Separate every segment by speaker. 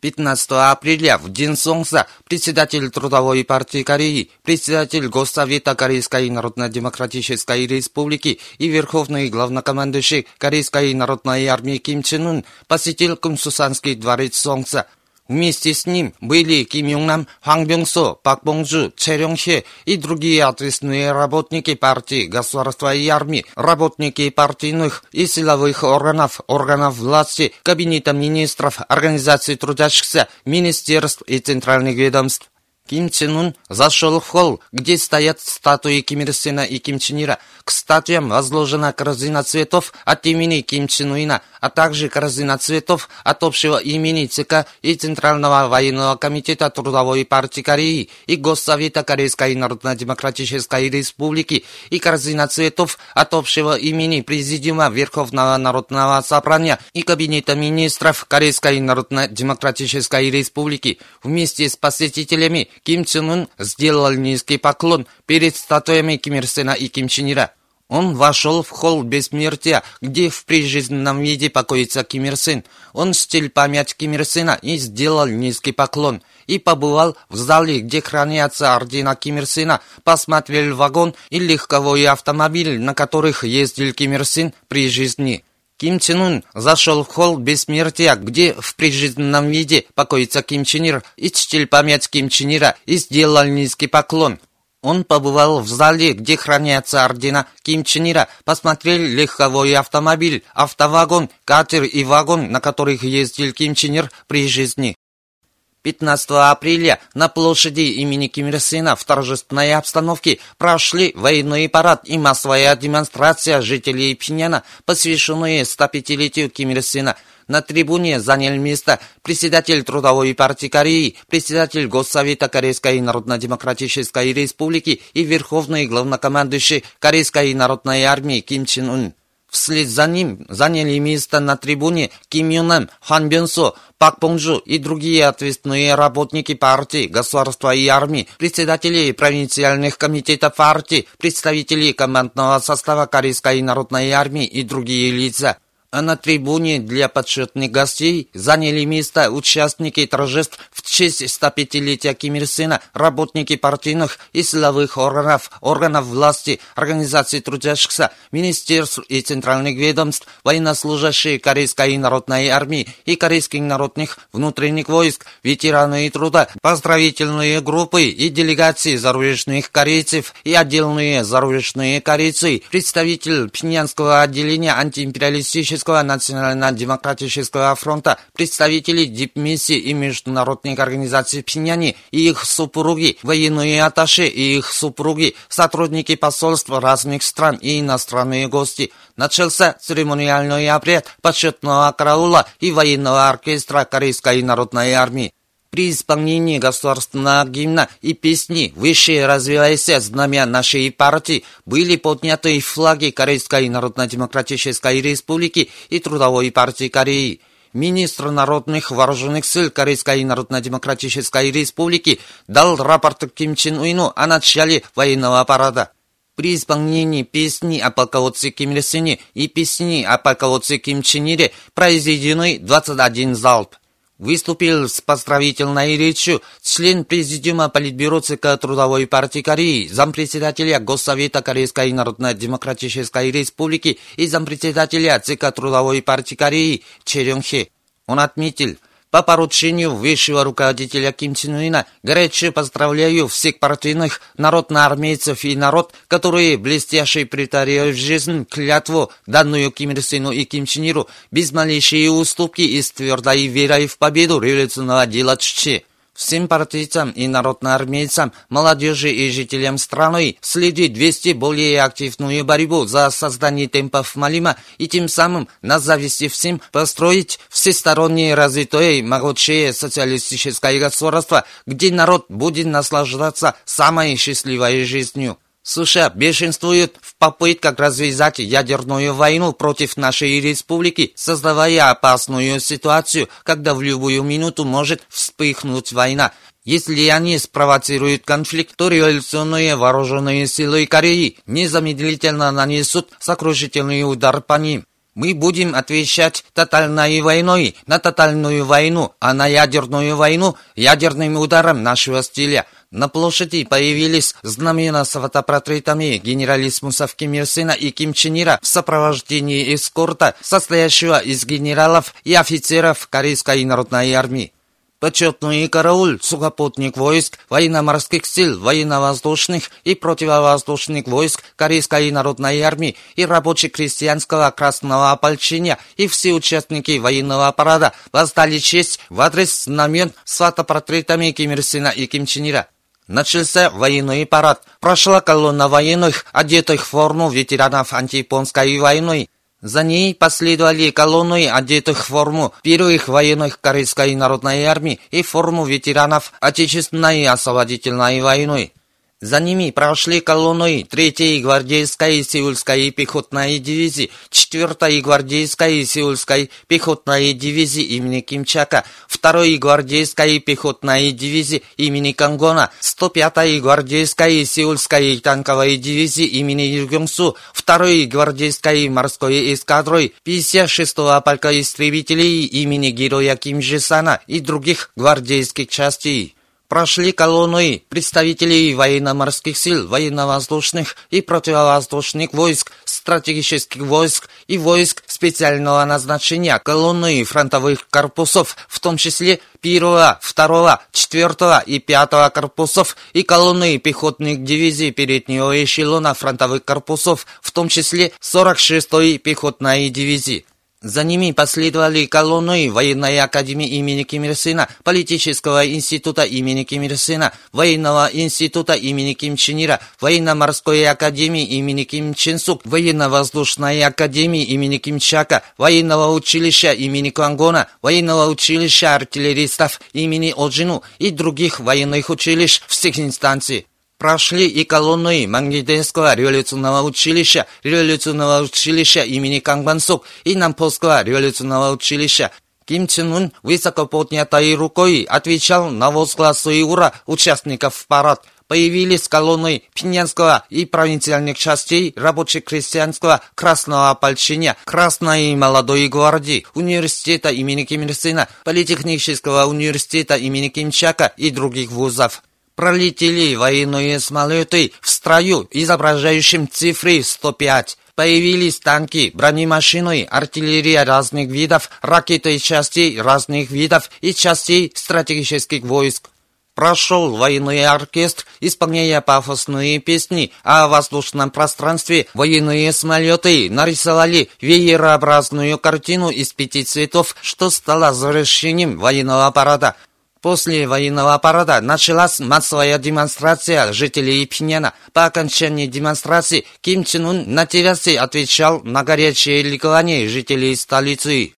Speaker 1: 15 апреля в день Солнца председатель Трудовой партии Кореи, председатель Госсовета Корейской Народно-Демократической Республики и верховный главнокомандующий Корейской народной армии Ким Чен Ун посетил Кумсусанский дворец Солнца Вместе с ним были Ким Юннам, Хван Бёнгсо, Пак Бонжу, Чэ Хе и другие ответственные работники партии, государства и армии, работники партийных и силовых органов, органов власти, кабинета министров, организаций трудящихся, министерств и центральных ведомств. Ким Чен Ун зашел в холл, где стоят статуи Ким Ир Сена и Ким Чен Ира. К статуям возложена корзина цветов от имени Ким Чен Уина, а также корзина цветов от общего имени ЦК и Центрального военного комитета Трудовой партии Кореи и Госсовета Корейской Народно-Демократической Республики и корзина цветов от общего имени Президиума Верховного Народного Собрания и Кабинета министров Корейской Народно-Демократической Республики вместе с посетителями Ким Чен Ун сделал низкий поклон перед статуями Ким Ир Сена и Ким Чен Ира. Он вошел в холл бессмертия, где в прижизненном виде покоится Ким Ир Сен. Он стель память Ким Ир Сена и сделал низкий поклон. И побывал в зале, где хранятся ордена Ким Ир Сена, посмотрел вагон и легковой автомобиль, на которых ездил Ким Ир Сен при жизни. Ким Чен Ун зашел в холл бессмертия, где в прижизненном виде покоится Ким Чен Ир, и чтил память Ким Чен Ира и сделал низкий поклон. Он побывал в зале, где хранятся ордена Ким Чен Ира, посмотрел легковой автомобиль, автовагон, катер и вагон, на которых ездил Ким Чен Ир при жизни. 15 апреля на площади имени Ким Ир Сена в торжественной обстановке прошли военный парад и массовая демонстрация жителей Пхеньяна, посвященные 105-летию Ким Ир Сена. На трибуне занял место председатель Трудовой партии Кореи, председатель Госсовета Корейской Народно-Демократической Республики и верховный главнокомандующий Корейской народной армии Ким Чен Ун. Вслед за ним заняли место на трибуне Ким Юн Нам, Хан Бёнсо, Пак Понжу и другие ответственные работники партии, государства и армии, председатели провинциальных комитетов партии, представители командного состава Корейской народной армии и другие лица а на трибуне для почетных гостей заняли место участники торжеств в честь 105-летия Ким Ир Сена, работники партийных и силовых органов, органов власти, организаций трудящихся, министерств и центральных ведомств, военнослужащие Корейской народной армии и корейских народных внутренних войск, ветераны труда, поздравительные группы и делегации зарубежных корейцев и отдельные зарубежные корейцы, представитель Пхеньянского отделения антиимпериалистического Корейского национально-демократического фронта, представители дипмиссии и международных организаций Пхеньяне и их супруги, военные атташе и их супруги, сотрудники посольств разных стран и иностранные гости. Начался церемониальный обряд почетного караула и военного оркестра Корейской народной армии. При исполнении государственного гимна и песни «Выше развивайся знамя нашей партии» были подняты флаги Корейской Народно-Демократической Республики и Трудовой партии Кореи. Министр народных вооруженных сил Корейской Народно-Демократической Республики дал рапорт Ким Чен Уину о начале военного парада. При исполнении песни о полководце Ким Ир Сене и песни о полководце Ким Чен Ире произведены 21 залп выступил с поздравительной речью член Президиума Политбюро ЦК Трудовой партии Кореи, зампредседателя Госсовета Корейской Народно-Демократической Республики и зампредседателя ЦК Трудовой партии Кореи Хе. Он отметил, по поручению высшего руководителя Ким Чен Уина горячо поздравляю всех партийных народно-армейцев и народ, которые блестяще притворяют в жизнь клятву, данную Ким Ир Сену и Ким Чен Иру, без малейшей уступки и с твердой верой в победу революционного дела Чучи. Всем партийцам и народноармейцам, молодежи и жителям страны следует вести более активную борьбу за создание темпов Малима и тем самым на зависти всем построить всестороннее развитое могучее социалистическое государство, где народ будет наслаждаться самой счастливой жизнью. США бешенствуют в попытках развязать ядерную войну против нашей республики, создавая опасную ситуацию, когда в любую минуту может вспыхнуть война. Если они спровоцируют конфликт, то революционные вооруженные силы Кореи незамедлительно нанесут сокрушительный удар по ним. Мы будем отвечать тотальной войной на тотальную войну, а на ядерную войну ядерным ударом нашего стиля – на площади появились знамена с фотопортретами генералиссимусов Ким Ир Сена и Ким Чен Ира в сопровождении эскорта, состоящего из генералов и офицеров Корейской народной армии. Почетный караул, сухопутных войск, военно-морских сил, военно-воздушных и противовоздушных войск Корейской народной армии и рабоче-крестьянского красного ополчения и все участники военного парада воздали честь в адрес знамен с фотопортретами Ким Ир Сена и Ким Чен Ира. Начался военный парад. Прошла колонна военных, одетых в форму ветеранов антияпонской войны. За ней последовали колонны, одетых в форму первых военных Корейской народной армии и форму ветеранов Отечественной освободительной войны. За ними прошли колонны 3-й гвардейской Сеульской пехотной дивизии, 4-й гвардейской Сеульской пехотной дивизии имени Кимчака, 2-й гвардейской пехотной дивизии имени Кангона, 105-й гвардейской Сеульской танковой дивизии имени Югёмсу, 2-й гвардейской морской эскадрой, 56-го полка истребителей имени Героя Ким Жесана и других гвардейских частей прошли колонны представителей военно-морских сил, военно-воздушных и противовоздушных войск, стратегических войск и войск специального назначения, колонны фронтовых корпусов, в том числе первого, второго, четвертого и пятого корпусов и колонны пехотных дивизий переднего эшелона фронтовых корпусов, в том числе 46-й пехотной дивизии. За ними последовали колонны военной академии имени Ким Ир Сена, политического института имени Ким Ир Сена, военного института имени Ким Чен Ира, военно-морской академии имени Ким Чен Сук, военно-воздушной академии имени Ким Чака, военного училища имени Квангона, военного училища артиллеристов имени Оджину и других военных училищ всех инстанций прошли и колонны Мангиденского революционного училища, революционного училища имени Кангбансук и Нампольского революционного училища. Ким Чен Ун высоко поднятой рукой отвечал на возгласы ура участников в парад. Появились колонны Пинянского и провинциальных частей рабоче-крестьянского красного ополчения, Красной молодой гвардии, университета имени Ким Ир Сена, политехнического университета имени Ким Чака и других вузов пролетели военные самолеты в строю, изображающим цифры 105. Появились танки, бронемашины, артиллерия разных видов, ракеты частей разных видов и частей стратегических войск. Прошел военный оркестр, исполняя пафосные песни, а в воздушном пространстве военные самолеты нарисовали веерообразную картину из пяти цветов, что стало завершением военного парада. После военного парада началась массовая демонстрация жителей Пиняна. По окончании демонстрации Ким Чен Ун на террасе отвечал на горячее ликование жителей столицы.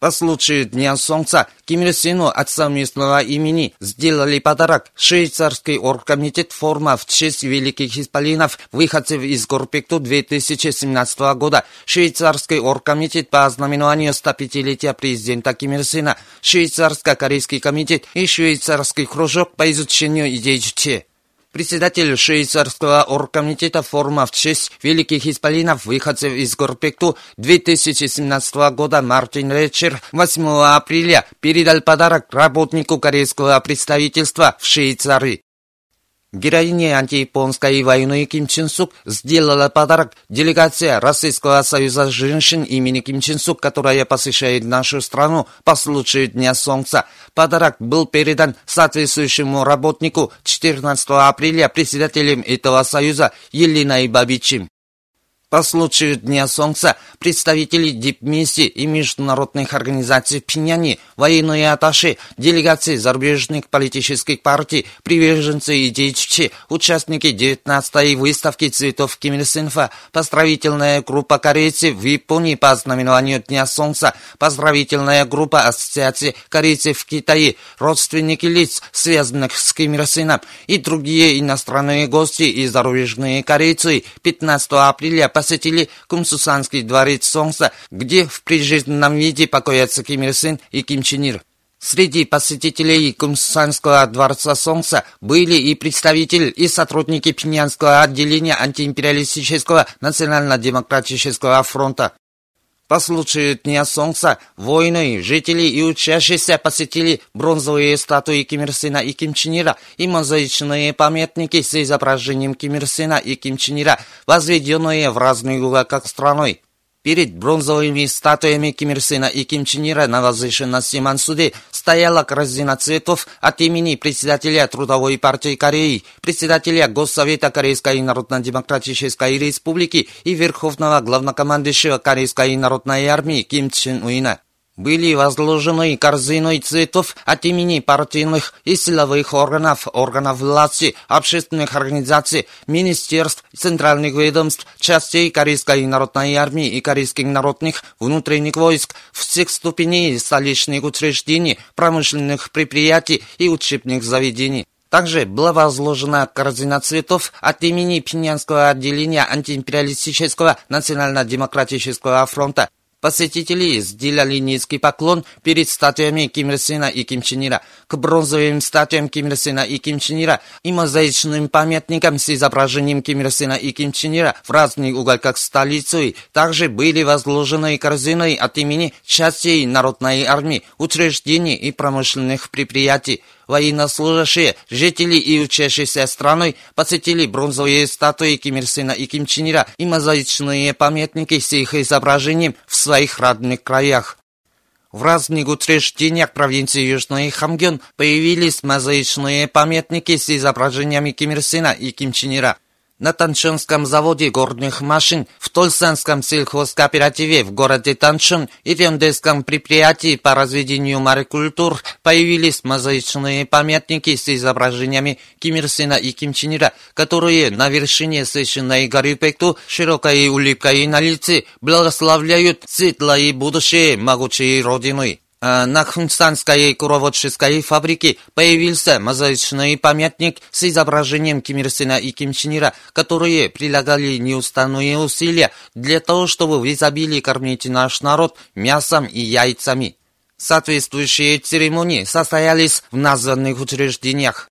Speaker 1: По случаю Дня Солнца Ким Ир Сену от совместного имени сделали подарок. Швейцарский оргкомитет форма в честь великих исполинов, выходцев из Горпекту 2017 года, швейцарский оргкомитет по ознаменованию 105-летия президента Ким Ир Сена, швейцарско-корейский комитет и швейцарский кружок по изучению идей Чуче. Председатель швейцарского оргкомитета форума в честь великих исполинов, выходцев из Горпекту 2017 года Мартин Речер 8 апреля передал подарок работнику корейского представительства в Швейцарии. Героине антияпонской войны Ким Чен Сук сделала подарок делегация Российского союза женщин имени Ким Чен Сук, которая посещает нашу страну по случаю Дня Солнца. Подарок был передан соответствующему работнику 14 апреля председателем этого союза Еленой Бабичем. По случаю Дня Солнца представители дипмиссии и международных организаций в Пиняне, военные атташи, делегации зарубежных политических партий, приверженцы и деятели, участники 19-й выставки цветов Ким Ир Синфа, поздравительная группа корейцев в Японии по знаменованию Дня Солнца, поздравительная группа ассоциации корейцев в Китае, родственники лиц, связанных с Ким Ир Сином и другие иностранные гости и зарубежные корейцы. 15 апреля посетили Кумсусанский дворец Солнца, где в прижизненном виде покоятся Ким Ир Сен и Ким Чен Ир. Среди посетителей Кумсанского дворца Солнца были и представители и сотрудники Пинянского отделения антиимпериалистического национально-демократического фронта. Случаю Дня Солнца воины, жители и учащиеся посетили бронзовые статуи Ким Ир Сена и Ким Чен Ира и мозаичные памятники с изображением Ким Ир Сена и Ким Чен Ира, возведенные в разных уголках страны. Перед бронзовыми статуями Ким Ир Сена и Ким Чен Ира на возвышенности Мансуде корзина цветов от имени председателя Трудовой партии Кореи, председателя Госсовета Корейской Народно-Демократической Республики и верховного главнокомандующего Корейской Народной Армии Ким Чен Уина были возложены корзиной цветов от имени партийных и силовых органов, органов власти, общественных организаций, министерств, центральных ведомств, частей Корейской народной армии и корейских народных внутренних войск, всех ступеней столичных учреждений, промышленных предприятий и учебных заведений. Также была возложена корзина цветов от имени Пинянского отделения антиимпериалистического национально-демократического фронта Посетители сделали низкий поклон перед статуями Ким Ир Сена и Ким Чен Ира, к бронзовым статуям Ким Ир Сена и Ким Чен Ира и мозаичным памятникам с изображением Ким Ир Сена и Ким Чен Ира в разных уголках столицы. Также были возложены корзины от имени частей Народной армии, учреждений и промышленных предприятий военнослужащие, жители и учащиеся страной посетили бронзовые статуи Ким Ир Сена и Ким Чен Ира и мозаичные памятники с их изображением в своих родных краях. В разных учреждениях провинции Южный Хамгён появились мозаичные памятники с изображениями Ким Ир Сена и Ким Чен Ира на Таншинском заводе горных машин, в Тульсанском сельхозкооперативе в городе Таншин и Рендельском предприятии по разведению морекультур появились мозаичные памятники с изображениями Ким Ир Сена и Ким Чен Ира, которые на вершине священной горы Пекту широкой улыбкой на лице благословляют светлое будущее могучей Родины. А на Хунстанской куроводческой фабрике появился мозаичный памятник с изображением Ким Ир Сена и Ким Чен Ира, которые прилагали неустанные усилия для того, чтобы в изобилии кормить наш народ мясом и яйцами. Соответствующие церемонии состоялись в названных учреждениях.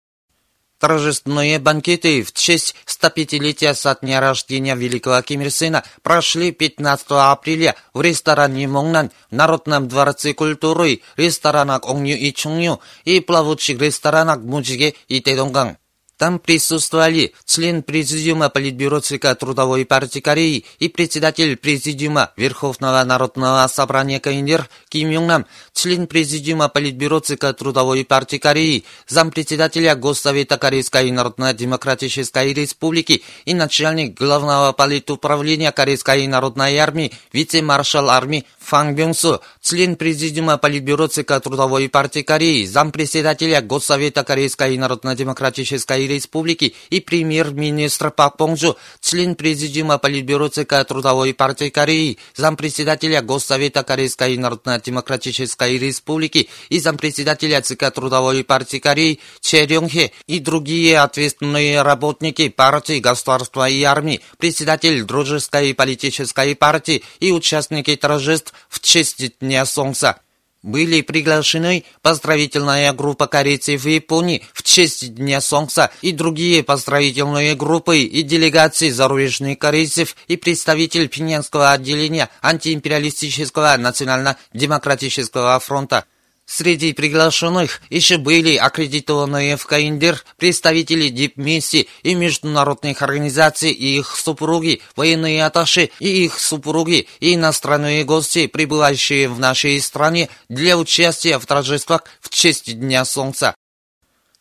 Speaker 1: Торжественные банкеты в честь 105-летия со дня рождения великого Ким Ир Сена прошли 15 апреля в ресторане Мongnan, Народном дворце культуры, ресторанах Огню и Чуню и плавучих ресторанах Муджиге и Тэдонган. Там присутствовали член Президиума Политбюро ЦК Трудовой партии Кореи и председатель Президиума Верховного народного собрания КНДР Ким Юнг член Президиума Политбюро ЦК Трудовой партии Кореи, зампредседателя Госсовета Корейской Народно-Демократической Республики и начальник Главного политуправления Корейской Народной Армии, вице-маршал армии Фан Бюнсу, член Президиума Политбюро ЦК Трудовой партии Кореи, зампредседателя Госсовета Корейской Народно-Демократической Республики и премьер-министр Пак Понджу, член Президиума Политбюро ЦК Трудовой партии Кореи, зампредседателя Госсовета Корейской Народно-Демократической Республики и зампредседателя ЦК Трудовой партии Кореи Че Рёнхе и другие ответственные работники партии, государства и армии, председатель Дружеской политической партии и участники торжеств в честь Дня Солнца были приглашены поздравительная группа корейцев в Японии в честь Дня Солнца и другие поздравительные группы и делегации зарубежных корейцев и представитель Пинянского отделения антиимпериалистического национально-демократического фронта. Среди приглашенных еще были аккредитованные в КНДР представители дипмиссии и международных организаций и их супруги, военные атташи и их супруги и иностранные гости, прибывающие в нашей стране для участия в торжествах в честь Дня Солнца.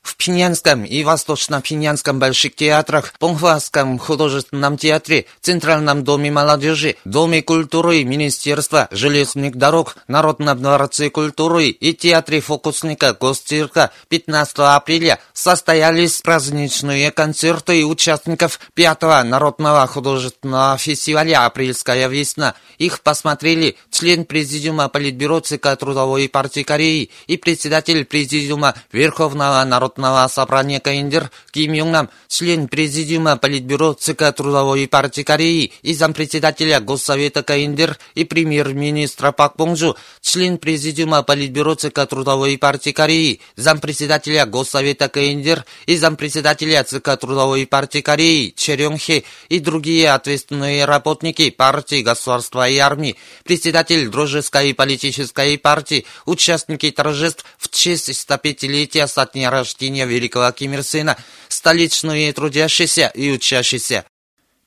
Speaker 1: В Пинянском и Восточно-Пинянском больших театрах, Пунхвасском художественном театре, Центральном доме молодежи, Доме культуры Министерства железных дорог, Народном дворце культуры и Театре фокусника Госцирка 15 апреля состоялись праздничные концерты участников 5-го Народного художественного фестиваля «Апрельская весна». Их посмотрели член Президиума Политбюро ЦК Трудовой партии Кореи и председатель Президиума Верховного Народного собрания КНДР Ким Юнг член Президиума Политбюро ЦК Трудовой партии Кореи и зампредседателя Госсовета КНДР и премьер-министра Пак Бонжу, член Президиума Политбюро ЦК Трудовой партии Кореи, зампредседателя Госсовета КНДР и зампредседателя ЦК Трудовой партии Кореи Черёнхе и другие ответственные работники партии, государства и армии, председатель Дружеской политической партии, участники торжеств в честь 105-летия со дня рождения великого Ким Ир Сена, столичные трудящиеся и учащиеся.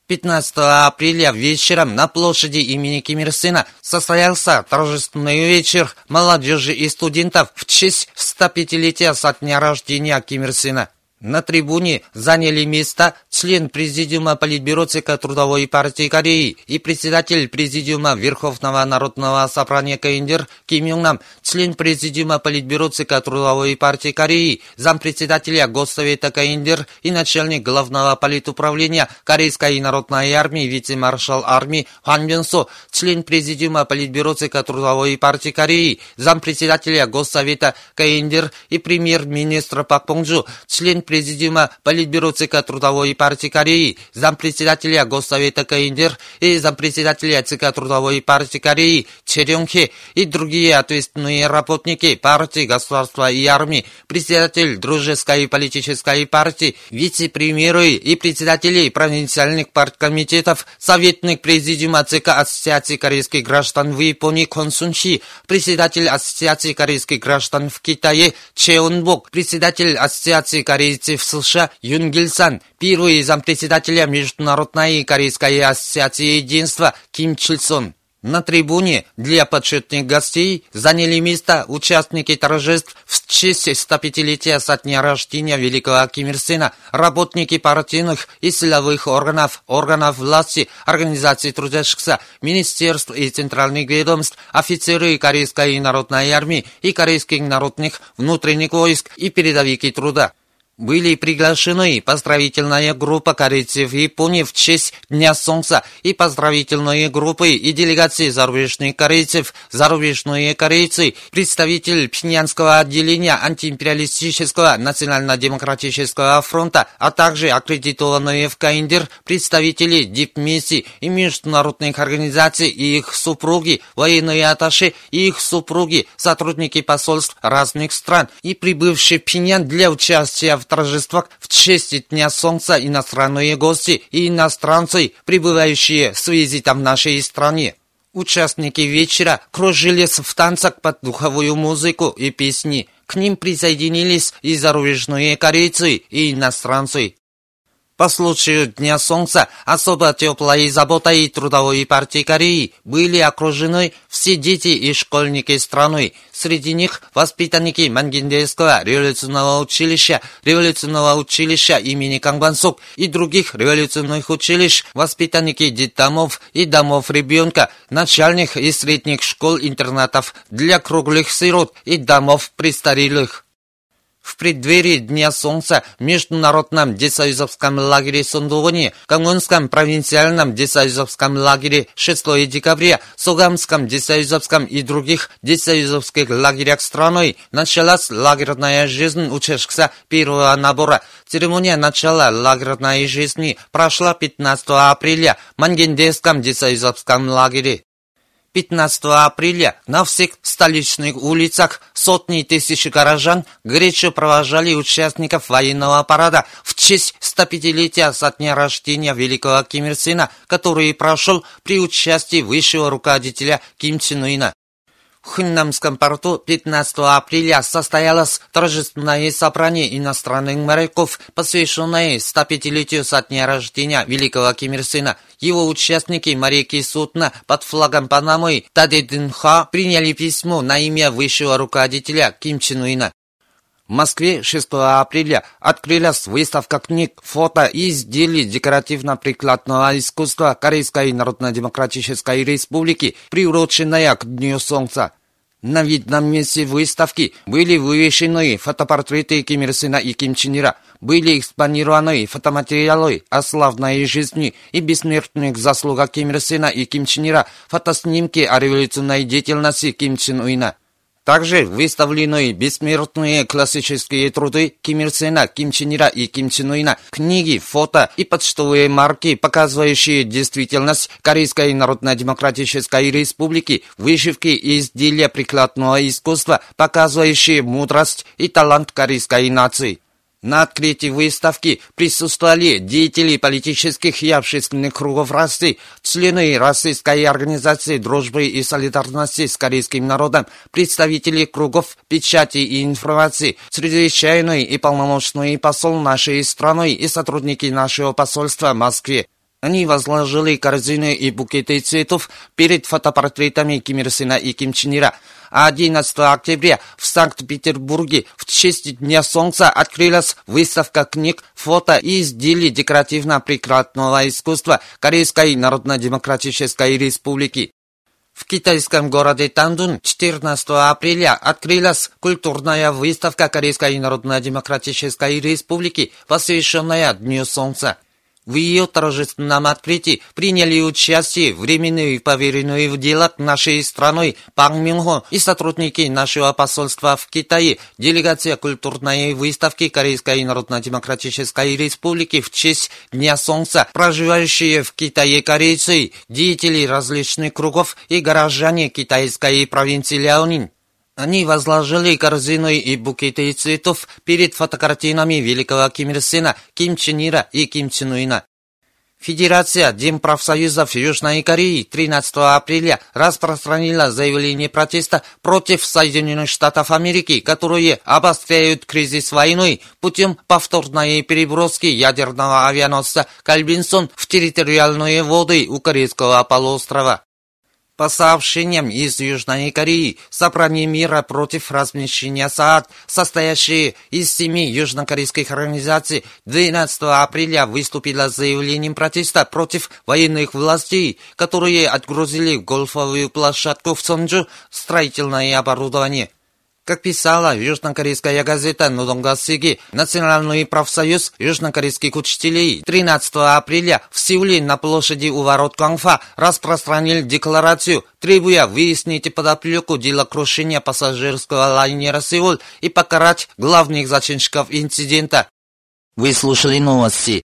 Speaker 1: 15 апреля вечером на площади имени Ким Ир Сена состоялся торжественный вечер молодежи и студентов в честь 105-летия со дня рождения Ким Ир Сена. На трибуне заняли места член Президиума Политбюро ЦК Трудовой партии Кореи и председатель Президиума Верховного Народного собрания КНДР Ким Юн Нам, член Президиума Политбюро ЦК Трудовой партии Кореи, зампредседателя Госсовета КНДР и начальник Главного политуправления Корейской народной армии, вице-маршал армии Хан Бюнсо, член Президиума Политбюро ЦК Трудовой партии Кореи, зампредседателя Госсовета КНДР и премьер-министр Пак Понджу, член Президиума Политбюро ЦК Трудовой партии Кореи, зампредседателя Госсовета КНДР и зампредседателя ЦК Трудовой партии Кореи Черёнхе и другие ответственные работники партии, государства и армии, председатель Дружеской политической партии, вице-премьеры и председатели провинциальных парткомитетов, советник Президиума ЦК Ассоциации корейских граждан в Японии Кон Сунши, председатель Ассоциации корейских граждан в Китае Чеонбок, председатель Ассоциации корейцев в США Юн Гильсан, первый зампредседателя Международной Корейской ассоциации единства Ким Чильсон. На трибуне для почетных гостей заняли места участники торжеств в честь 105-летия со дня рождения великого Ким Ир Сена, работники партийных и силовых органов, органов власти, организаций трудящихся, министерств и центральных ведомств, офицеры Корейской народной армии и корейских народных внутренних войск и передовики труда были приглашены поздравительная группа корейцев Японии в честь Дня Солнца и поздравительные группы и делегации зарубежных корейцев, зарубежные корейцы, представитель Пхеньянского отделения антиимпериалистического национально-демократического фронта, а также аккредитованные в КНДР представители дипмиссий и международных организаций и их супруги, военные атташе и их супруги, сотрудники посольств разных стран и прибывшие в Пхеньян для участия в торжествах в честь Дня Солнца иностранные гости и иностранцы, прибывающие с визитом в нашей стране. Участники вечера кружились в танцах под духовую музыку и песни. К ним присоединились и зарубежные корейцы, и иностранцы. По случаю Дня Солнца особо теплой заботой Трудовой партии Кореи были окружены все дети и школьники страны. Среди них воспитанники Мангиндейского революционного училища, революционного училища имени Кангбансук и других революционных училищ, воспитанники детдомов и домов ребенка, начальных и средних школ-интернатов для круглых сирот и домов престарелых. В преддверии Дня Солнца в Международном десоюзовском лагере Сундуони, Кангунском провинциальном десоюзовском лагере 6 декабря, Сугамском десоюзовском и других десоюзовских лагерях страны началась лагерная жизнь учащихся первого набора. Церемония начала лагерной жизни прошла 15 апреля в Мангендейском десоюзовском лагере. 15 апреля на всех столичных улицах сотни тысяч горожан горячо провожали участников военного парада в честь 105-летия со дня рождения великого Ким Ир Сена, который прошел при участии высшего руководителя Ким Чен Ына. Хуннамском порту 15 апреля состоялось торжественное собрание иностранных моряков, посвященное 105-летию со дня рождения великого Ким Ир Сена. Его участники, моряки судна под флагом Панамы Таде Динха, приняли письмо на имя высшего руководителя Ким Чен Уина. В Москве 6 апреля открылась выставка книг, фото и изделий декоративно-прикладного искусства Корейской Народно-Демократической Республики, приуроченная к Дню Солнца. На видном месте выставки были вывешены фотопортреты Ким Ир Сена и Ким Чен Ира, были экспонированы фотоматериалы о славной жизни и бессмертных заслугах Ким Ир Сена и Ким Чен Ира, фотоснимки о революционной деятельности Ким Чен Уина. Также выставлены бессмертные классические труды Ким Ир Сена, Ким Чен Ира и Ким Чен Уина, книги, фото и почтовые марки, показывающие действительность Корейской Народно-Демократической Республики, вышивки и изделия прикладного искусства, показывающие мудрость и талант корейской нации. На открытии выставки присутствовали деятели политических и общественных кругов России, члены Российской организации дружбы и солидарности с корейским народом, представители кругов печати и информации, чрезвычайный и полномочный посол нашей страны и сотрудники нашего посольства в Москве. Они возложили корзины и букеты цветов перед фотопортретами Ким Ир Сена и Ким Чен Ира, 11 октября в Санкт-Петербурге в честь Дня Солнца открылась выставка книг, фото и изделий декоративно-прикладного искусства Корейской Народно-Демократической Республики. В китайском городе Тандун 14 апреля открылась культурная выставка Корейской Народно-Демократической Республики, посвященная Дню Солнца. В ее торжественном открытии приняли участие временные поверенные в делах нашей страной Пан Мюнхо и сотрудники нашего посольства в Китае, делегация культурной выставки Корейской Народно-Демократической Республики в честь Дня Солнца, проживающие в Китае корейцы, деятели различных кругов и горожане китайской провинции Ляонин. Они возложили корзины и букеты цветов перед фотокартинами великого Ким Ир Сена, Ким Чен Ира и Ким Чен Уина. Федерация Демпрофсоюзов Южной Кореи 13 апреля распространила заявление протеста против Соединенных Штатов Америки, которые обостряют кризис войной путем повторной переброски ядерного авианосца «Кальбинсон» в территориальные воды у Корейского полуострова. Сообщениям из Южной Кореи, собрание мира против размещения СААД, состоящее из семи южнокорейских организаций, 12 апреля выступило с заявлением протеста против военных властей, которые отгрузили гольфовую площадку в Сонджу строительное оборудование. Как писала южнокорейская газета «Нудонгасиги», Национальный профсоюз южнокорейских учителей 13 апреля в Сеуле на площади у ворот Кванфа распространил декларацию, требуя выяснить подоплеку дела крушения пассажирского лайнера «Сеул» и покарать главных зачинщиков инцидента.
Speaker 2: Вы слушали новости.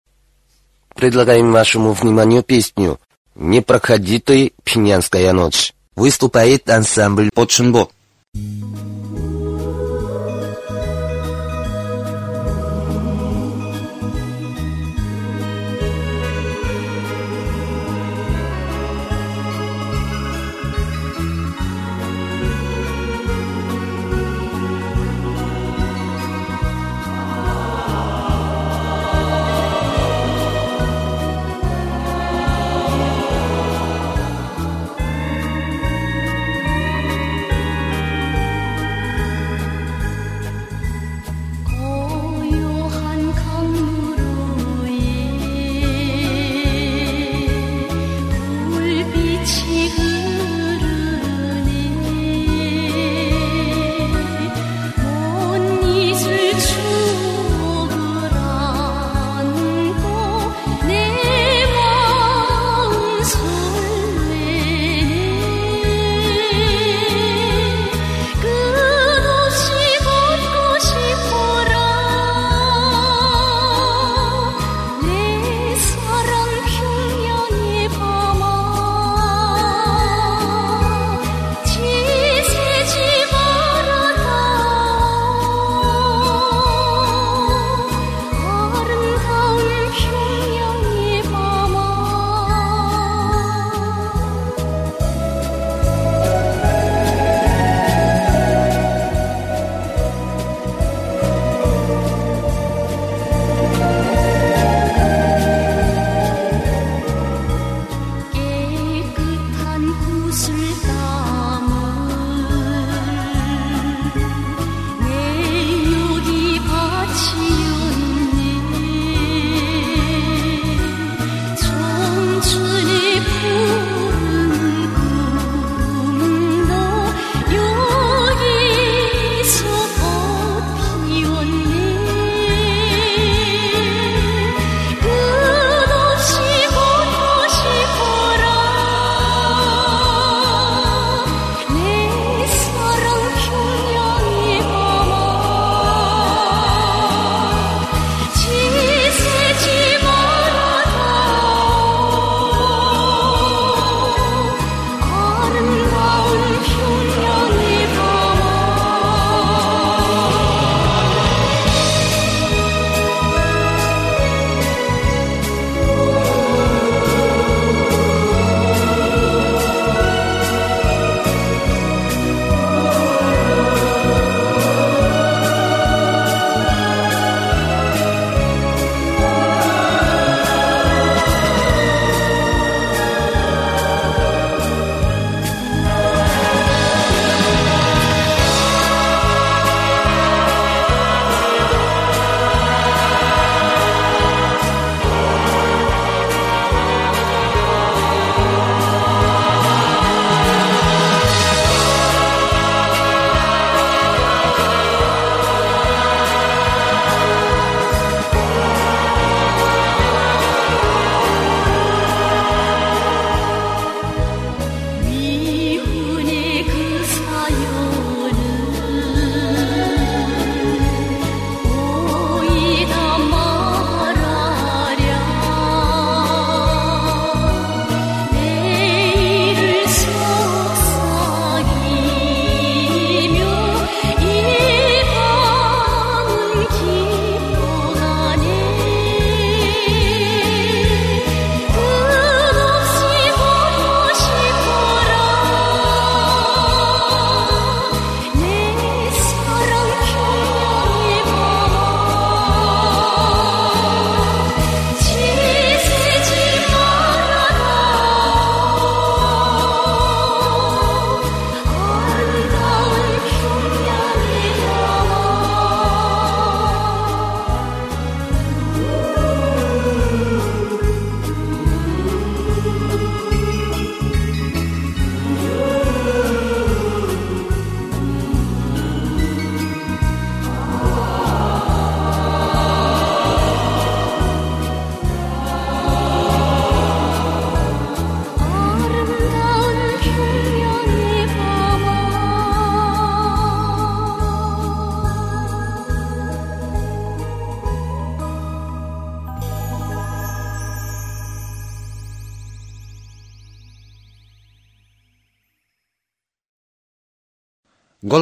Speaker 2: Предлагаем вашему вниманию песню «Не проходи ты, Пинянская ночь». Выступает ансамбль «Починбо».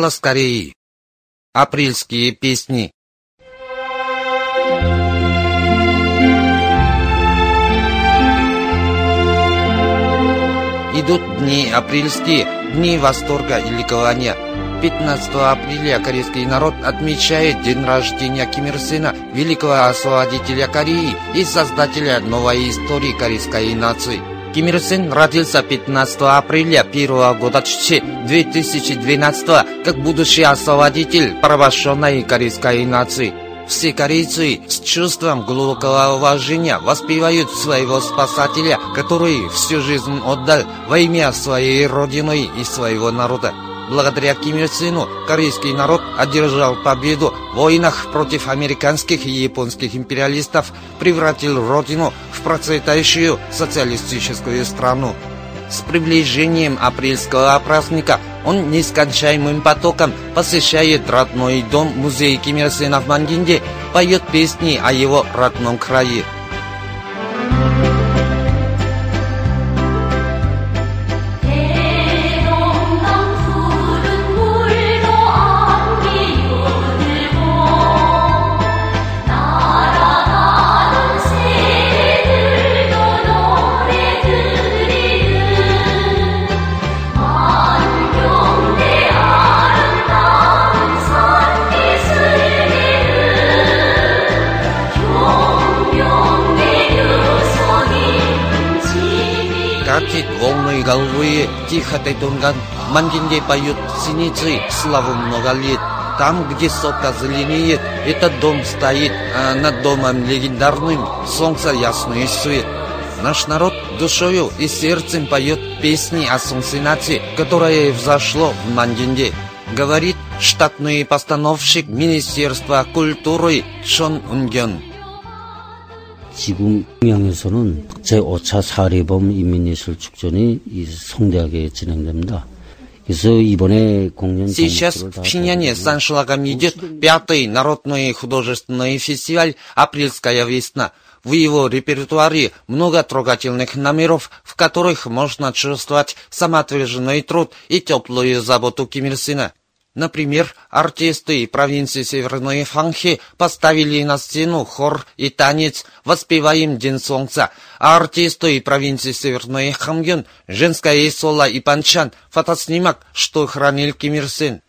Speaker 1: Голос Кореи. Апрельские песни. Идут дни апрельские, дни восторга и ликования. 15 апреля корейский народ отмечает день рождения Ким Ир Сена, великого освободителя Кореи и создателя новой истории корейской нации. Ким Ир Сен родился 15 апреля первого года Чичи 2012 как будущий освободитель порабощенной корейской нации. Все корейцы с чувством глубокого уважения воспевают своего спасателя, который всю жизнь отдал во имя своей родины и своего народа. Благодаря Ким Ир Сыну корейский народ одержал победу в войнах против американских и японских империалистов, превратил родину в процветающую социалистическую страну. С приближением апрельского праздника он нескончаемым потоком посещает родной дом музей Ким Ир Сена в Мангинде, поет песни о его родном крае. Тихо тайдунган, мангинде поют синицы, славу много лет. Там, где сопка зеленеет, этот дом стоит, а над домом легендарным солнце ясный свет. Наш народ душою и сердцем поет песни о солнценоте, которое взошло в Мангинде. Говорит штатный постановщик Министерства культуры Шон Унген.
Speaker 3: 지금 평양에서는 제5차 사례범 인민예술축전이 이 성대하게 진행됩니다. 그래서 이번에 공연
Speaker 1: Сейчас
Speaker 3: 장소를
Speaker 1: в
Speaker 3: 다
Speaker 1: Пхеньяне с аншлагом идет пятый народный художественный фестиваль «Апрельская весна». В его репертуаре много трогательных номеров, в которых можно чувствовать самоотверженный труд и теплую заботу Ким Ир Сына. Например, артисты провинции Северной Фанхи поставили на сцену хор и танец «Воспеваем День Солнца», а артисты провинции Северной Хамгюн «Женская соло и панчан» фотоснимок «Что хранил Ким Ир Сен».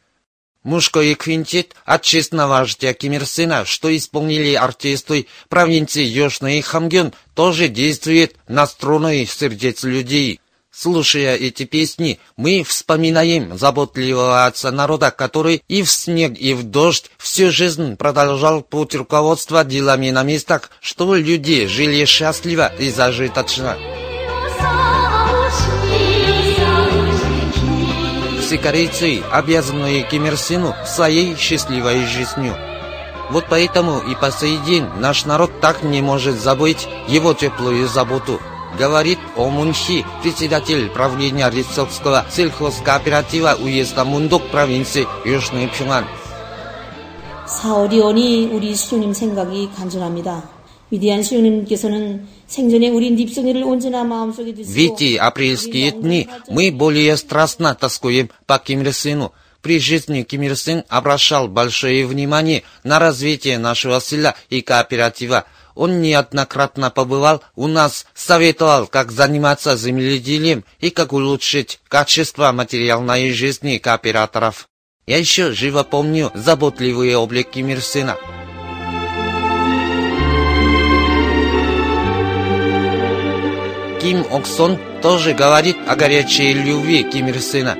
Speaker 1: Мужской квинтет от честного вождя Ким Ир Сена, что исполнили артисты провинции Южный Хамгюн, тоже действует на струны сердец людей. Слушая эти песни, мы вспоминаем заботливого отца народа, который и в снег, и в дождь всю жизнь продолжал путь руководства делами на местах, чтобы люди жили счастливо и зажиточно. Все корейцы обязаны Ким Ир Сену своей счастливой жизнью. Вот поэтому и по сей день наш народ так не может забыть его теплую заботу Говорит О Мунхи, председатель правления Рицовского сельхозкооператива уезда Мундок провинции Южный Пхёнган.
Speaker 4: 사월이 오니 우리 수조님 생각이 간절합니다. 위대한 수조님께서는 생전에 우리 립성이를 언제나 마음속에
Speaker 1: В
Speaker 4: 두시고
Speaker 1: эти апрельские дни мы более страстно тоскуем по Ким Ир Сену. При жизни Ким Ир Сен обращал большое внимание на развитие нашего села и кооператива. Он неоднократно побывал у нас, советовал, как заниматься земледелием и как улучшить качество материальной жизни кооператоров. Я еще живо помню заботливый облик Ким Ир Сена. Ким Оксон тоже говорит о горячей любви Ким Ир Сена.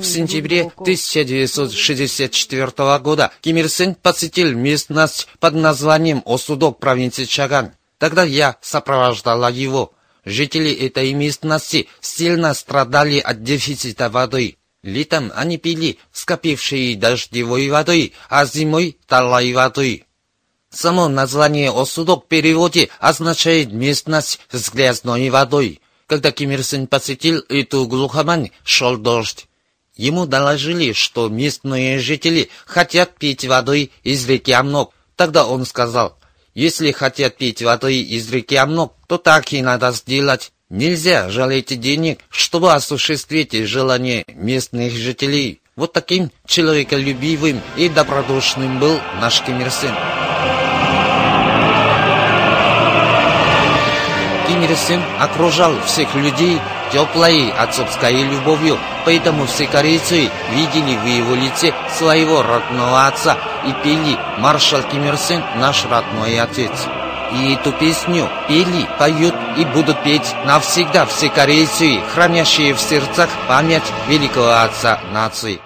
Speaker 1: В сентябре 1964 года Ким Ир Сен посетил местность под названием Осудок провинции Чаган. Тогда я сопровождала его. Жители этой местности сильно страдали от дефицита воды. Летом они пили скопившие дождевой водой, а зимой талой водой. Само название Осудок в переводе означает местность с грязной водой. Когда Ким Ир Сен посетил эту глухомань, шел дождь. Ему доложили, что местные жители хотят пить водой из реки Амнок. Тогда он сказал, Если хотят пить воды из реки Амнок, то так и надо сделать. Нельзя жалеть денег, чтобы осуществить желания местных жителей. Вот таким человеколюбивым и добродушным был наш Ким Ир Сен. Ким Ир Сен окружал всех людей теплой отцовской любовью, поэтому все корейцы видели в его лице своего родного отца и пели «Маршал Ким Ир Сен, наш родной отец». И эту песню пели, поют и будут петь навсегда все корейцы, хранящие в сердцах память великого отца нации.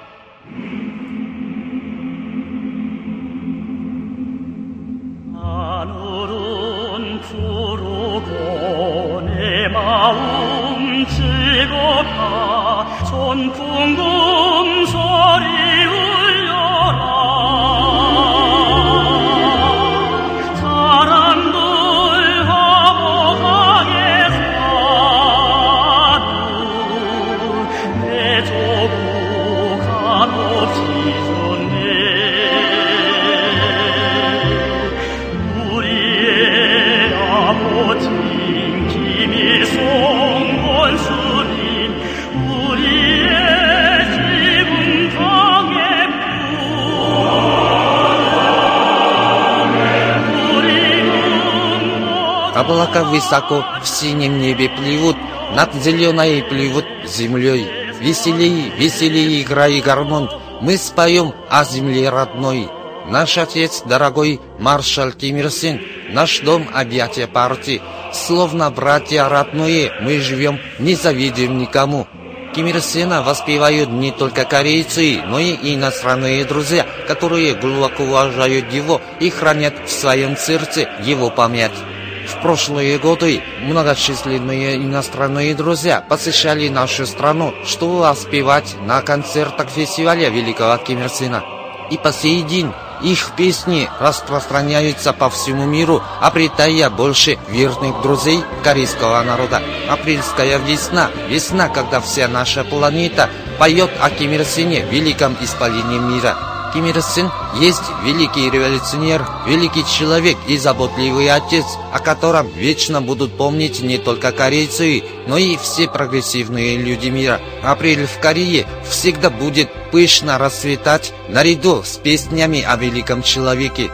Speaker 1: Облака высоко в синем небе плывут, над зеленой плывут землей. Веселей, веселей играй гармон, мы споем о земле родной. Наш отец, дорогой маршал Ким Ир Сен, наш дом объятия партии. Словно братья родные, мы живем, не завидуем никому. Ким Ир Сена воспевают не только корейцы, но и иностранные друзья, которые глубоко уважают его и хранят в своем сердце его память. В прошлые годы многочисленные иностранные друзья посещали нашу страну, чтобы воспевать на концертах фестиваля Великого Ким Ир Сена. И по сей день их песни распространяются по всему миру, обретая больше верных друзей корейского народа. Апрельская весна, весна, когда вся наша планета поет о Ким великом исполнении мира. Ким Ир Сен есть великий революционер, великий человек и заботливый отец, о котором вечно будут помнить не только корейцы, но и все прогрессивные люди мира. Апрель в Корее всегда будет пышно расцветать наряду с песнями о великом человеке.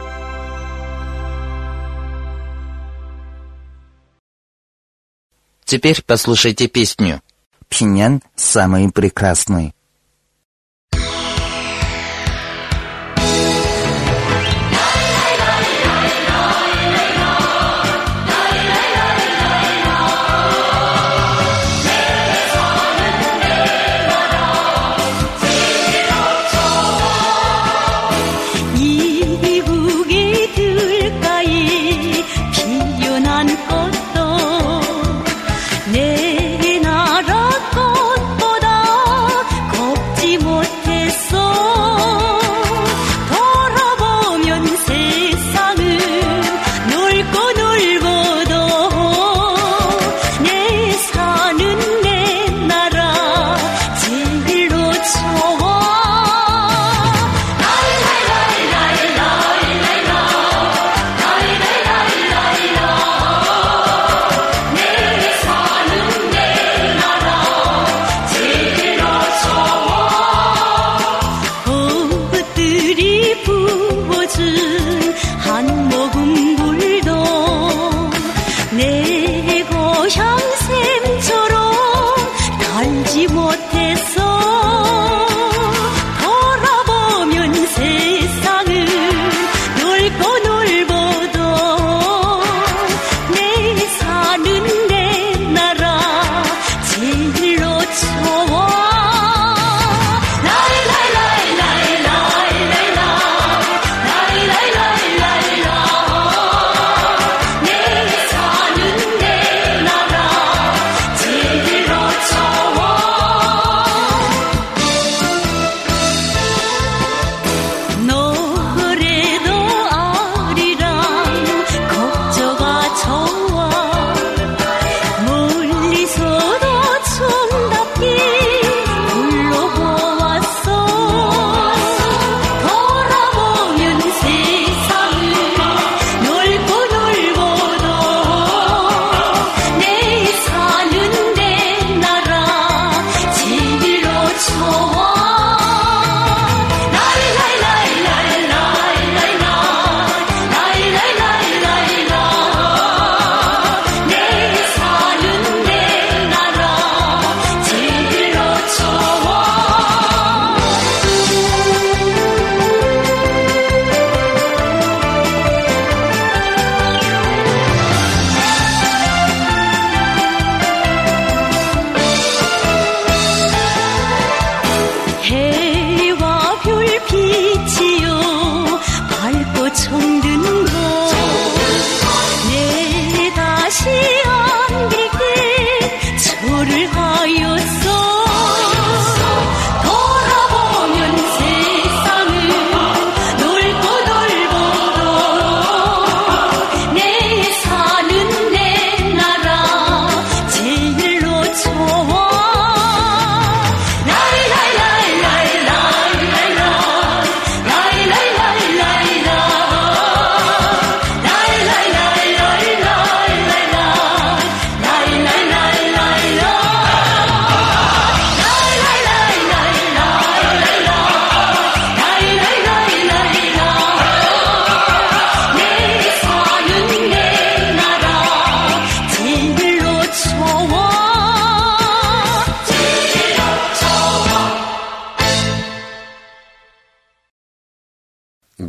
Speaker 2: Теперь послушайте песню. Пхеньян самый прекрасный.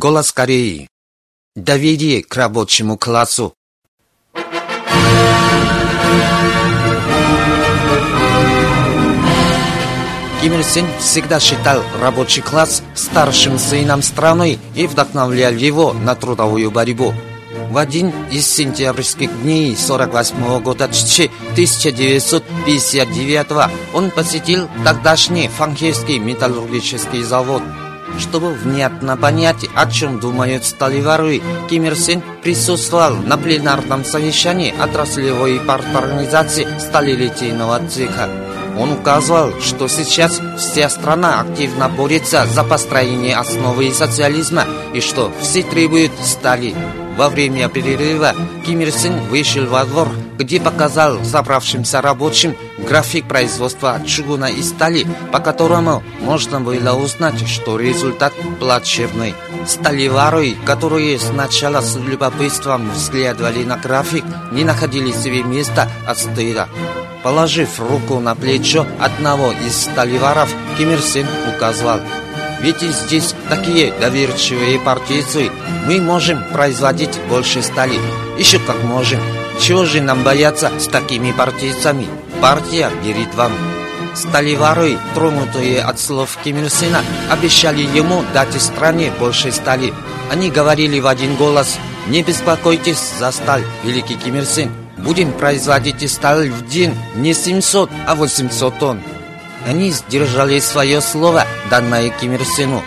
Speaker 1: Голос Кореи. Доверие к рабочему классу. Ким Ир Сен всегда считал рабочий класс старшим сыном страны и вдохновлял его на трудовую борьбу. В один из сентябрьских дней 48 года 1959 он посетил тогдашний фанкерский металлургический завод. Чтобы внятно понять, о чем думают сталевары, Ким Ир Сен присутствовал на пленарном совещании отраслевой парторганизации сталелитейного цеха. Он указывал, что сейчас вся страна активно борется за построение основы социализма и что все требуют стали. Во время перерыва Ким Ир Сен вышел во двор, где показал собравшимся рабочим график производства чугуна и стали, по которому можно было узнать, что результат плачевный. Сталевары, которые сначала с любопытством взглядывали на график, не находили себе места от стыда. Положив руку на плечо одного из сталеваров, Ким Ир Сен указал – ведь здесь такие доверчивые партийцы. Мы можем производить больше стали. Еще как можем. Чего же нам бояться с такими партийцами? Партия верит вам. Сталевары, тронутые от слов Ким Ир Сена, обещали ему дать стране больше стали. Они говорили в один голос «Не беспокойтесь за сталь, великий Ким Ир Сен. Будем производить сталь в день не 700, а 800 тонн». Они сдержали свое слово, данное Ким Ир Сену.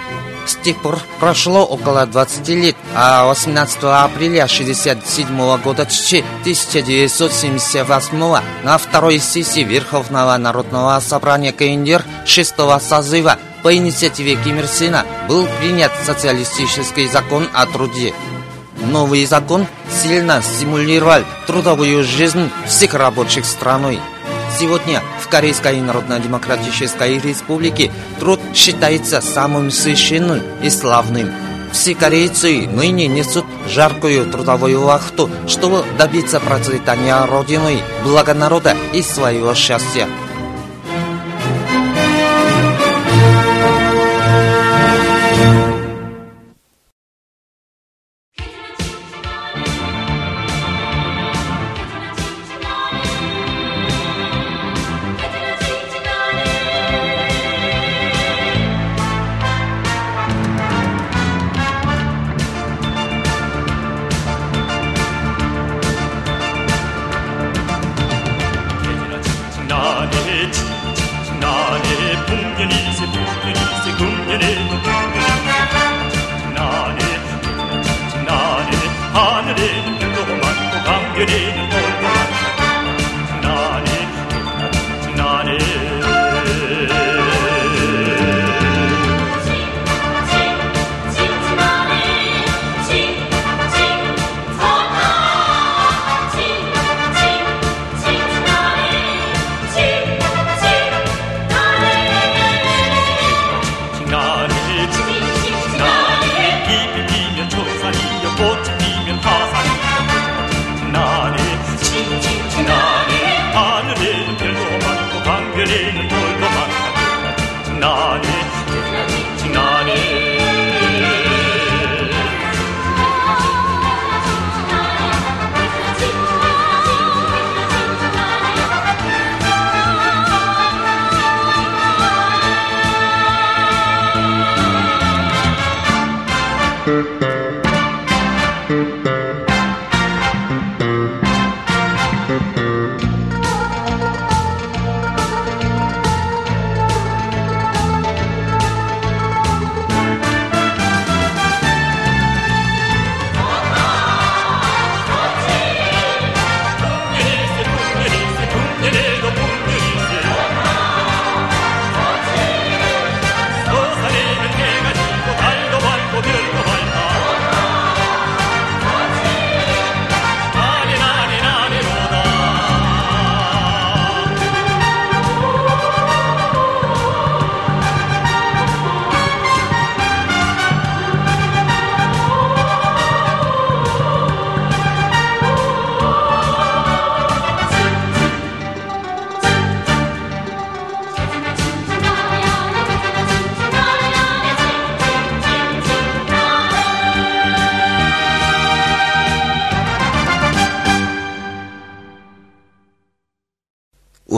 Speaker 1: С тех пор прошло около 20 лет, а 18 апреля 1967 года 1978 на второй сессии Верховного Народного Собрания КНДР 6 созыва по инициативе Ким Ир Сена был принят социалистический закон о труде. Новый закон сильно стимулировал трудовую жизнь всех рабочих страной. Сегодня Корейской Народно-Демократической Республике труд считается самым священным и славным. Все корейцы ныне несут жаркую трудовую вахту, чтобы добиться процветания Родины, блага народа и своего счастья.